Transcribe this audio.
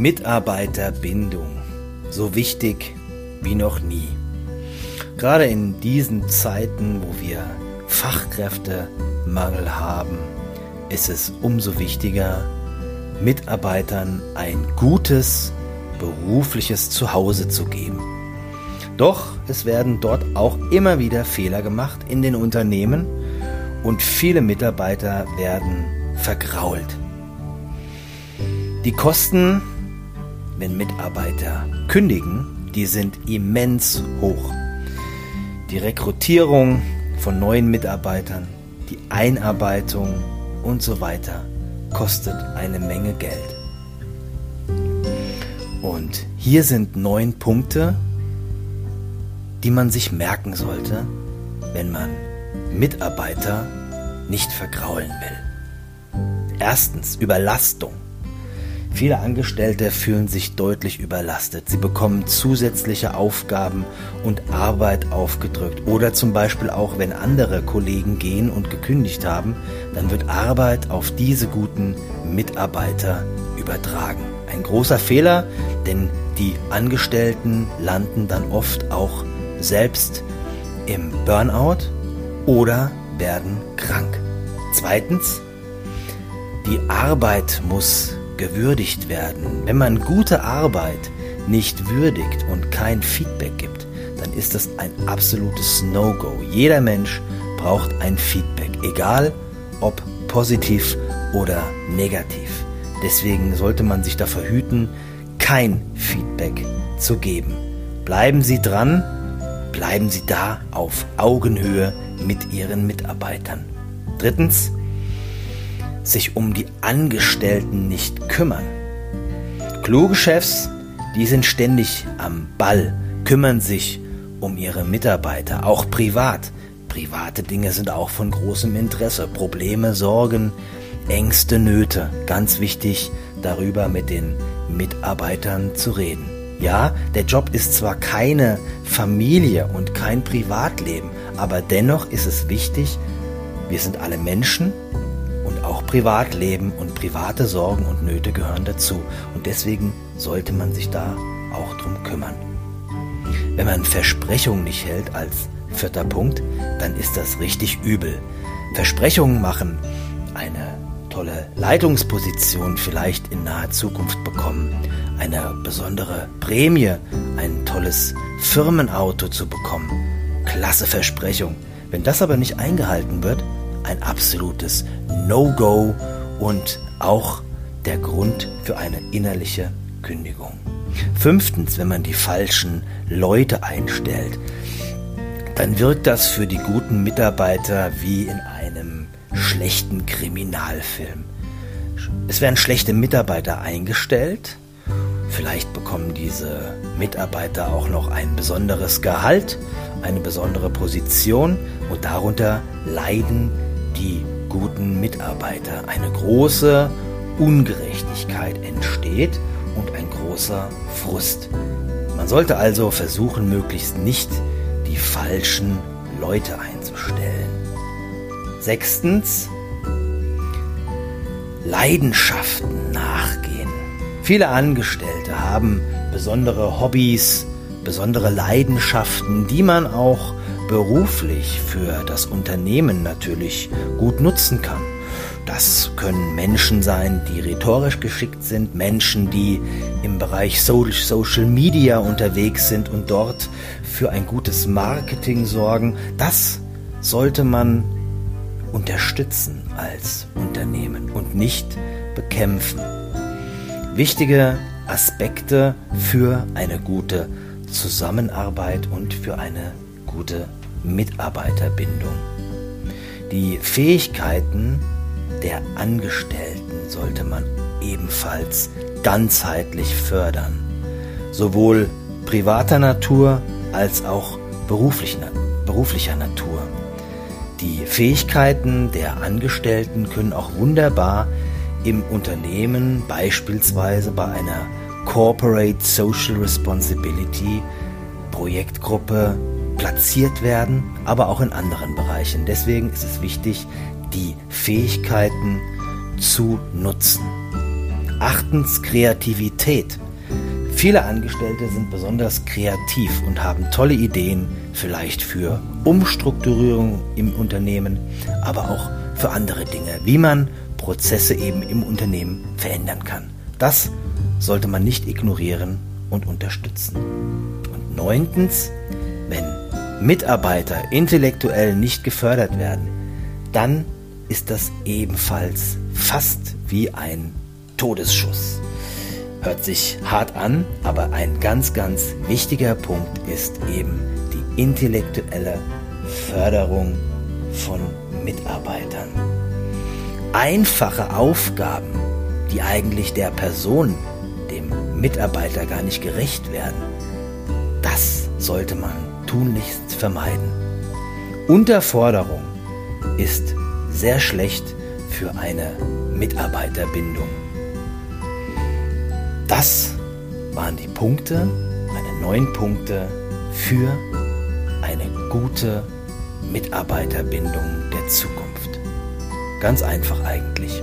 Mitarbeiterbindung. So wichtig wie noch nie. Gerade in diesen Zeiten, wo wir Fachkräftemangel haben, ist es umso wichtiger, Mitarbeitern ein gutes berufliches Zuhause zu geben. Doch es werden dort auch immer wieder Fehler gemacht in den Unternehmen und viele Mitarbeiter werden vergrault. Die Kosten, wenn Mitarbeiter kündigen, die sind immens hoch. Die Rekrutierung von neuen Mitarbeitern, die Einarbeitung und so weiter kostet eine Menge Geld. Und hier sind neun Punkte, die man sich merken sollte, wenn man Mitarbeiter nicht vergraulen will. Erstens Überlastung. Viele Angestellte fühlen sich deutlich überlastet. Sie bekommen zusätzliche Aufgaben und Arbeit aufgedrückt. Oder zum Beispiel auch, wenn andere Kollegen gehen und gekündigt haben, dann wird Arbeit auf diese guten Mitarbeiter übertragen. Ein großer Fehler, denn die Angestellten landen dann oft auch selbst im Burnout oder werden krank. Zweitens, die Arbeit muss gewürdigt werden. Wenn man gute Arbeit nicht würdigt und kein Feedback gibt, dann ist das ein absolutes No-Go. Jeder Mensch braucht ein Feedback, egal ob positiv oder negativ. Deswegen sollte man sich davor hüten, kein Feedback zu geben. Bleiben Sie dran, bleiben Sie da auf Augenhöhe mit Ihren Mitarbeitern. Drittens, sich um die Angestellten nicht kümmern. Kluge Chefs, die sind ständig am Ball, kümmern sich um ihre Mitarbeiter, auch privat. Private Dinge sind auch von großem Interesse. Probleme, Sorgen, Ängste, Nöte. Ganz wichtig, darüber mit den Mitarbeitern zu reden. Ja, der Job ist zwar keine Familie und kein Privatleben, aber dennoch ist es wichtig, wir sind alle Menschen auch Privatleben und private Sorgen und Nöte gehören dazu. Und deswegen sollte man sich da auch drum kümmern. Wenn man Versprechungen nicht hält als vierter Punkt, dann ist das richtig übel. Versprechungen machen, eine tolle Leitungsposition vielleicht in naher Zukunft bekommen, eine besondere Prämie, ein tolles Firmenauto zu bekommen. Klasse Versprechung. Wenn das aber nicht eingehalten wird, ein absolutes No-Go und auch der Grund für eine innerliche Kündigung. Fünftens, wenn man die falschen Leute einstellt, dann wirkt das für die guten Mitarbeiter wie in einem schlechten Kriminalfilm. Es werden schlechte Mitarbeiter eingestellt, vielleicht bekommen diese Mitarbeiter auch noch ein besonderes Gehalt, eine besondere Position und darunter leiden die guten Mitarbeiter. Eine große Ungerechtigkeit entsteht und ein großer Frust. Man sollte also versuchen, möglichst nicht die falschen Leute einzustellen. Sechstens, Leidenschaften nachgehen. Viele Angestellte haben besondere Hobbys, besondere Leidenschaften, die man auch beruflich für das Unternehmen natürlich gut nutzen kann. Das können Menschen sein, die rhetorisch geschickt sind, Menschen, die im Bereich Social Media unterwegs sind und dort für ein gutes Marketing sorgen. Das sollte man unterstützen als Unternehmen und nicht bekämpfen. Wichtige Aspekte für eine gute Zusammenarbeit und für eine gute Mitarbeiterbindung. Die Fähigkeiten der Angestellten sollte man ebenfalls ganzheitlich fördern, sowohl privater Natur als auch beruflicher Natur. Die Fähigkeiten der Angestellten können auch wunderbar im Unternehmen, beispielsweise bei einer Corporate Social Responsibility Projektgruppe platziert werden, aber auch in anderen Bereichen. Deswegen ist es wichtig, die Fähigkeiten zu nutzen. Achtens Kreativität. Viele Angestellte sind besonders kreativ und haben tolle Ideen, vielleicht für Umstrukturierung im Unternehmen, aber auch für andere Dinge, wie man Prozesse eben im Unternehmen verändern kann. Das sollte man nicht ignorieren und unterstützen. Und neuntens, wenn Mitarbeiter intellektuell nicht gefördert werden, dann ist das ebenfalls fast wie ein Todesschuss. Hört sich hart an, aber ein ganz, ganz wichtiger Punkt ist eben die intellektuelle Förderung von Mitarbeitern. Einfache Aufgaben, die eigentlich der Person, dem Mitarbeiter gar nicht gerecht werden, das sollte man tunlichst vermeiden. Unterforderung ist sehr schlecht für eine Mitarbeiterbindung. Das waren die Punkte, meine neun Punkte für eine gute Mitarbeiterbindung der Zukunft. Ganz einfach eigentlich.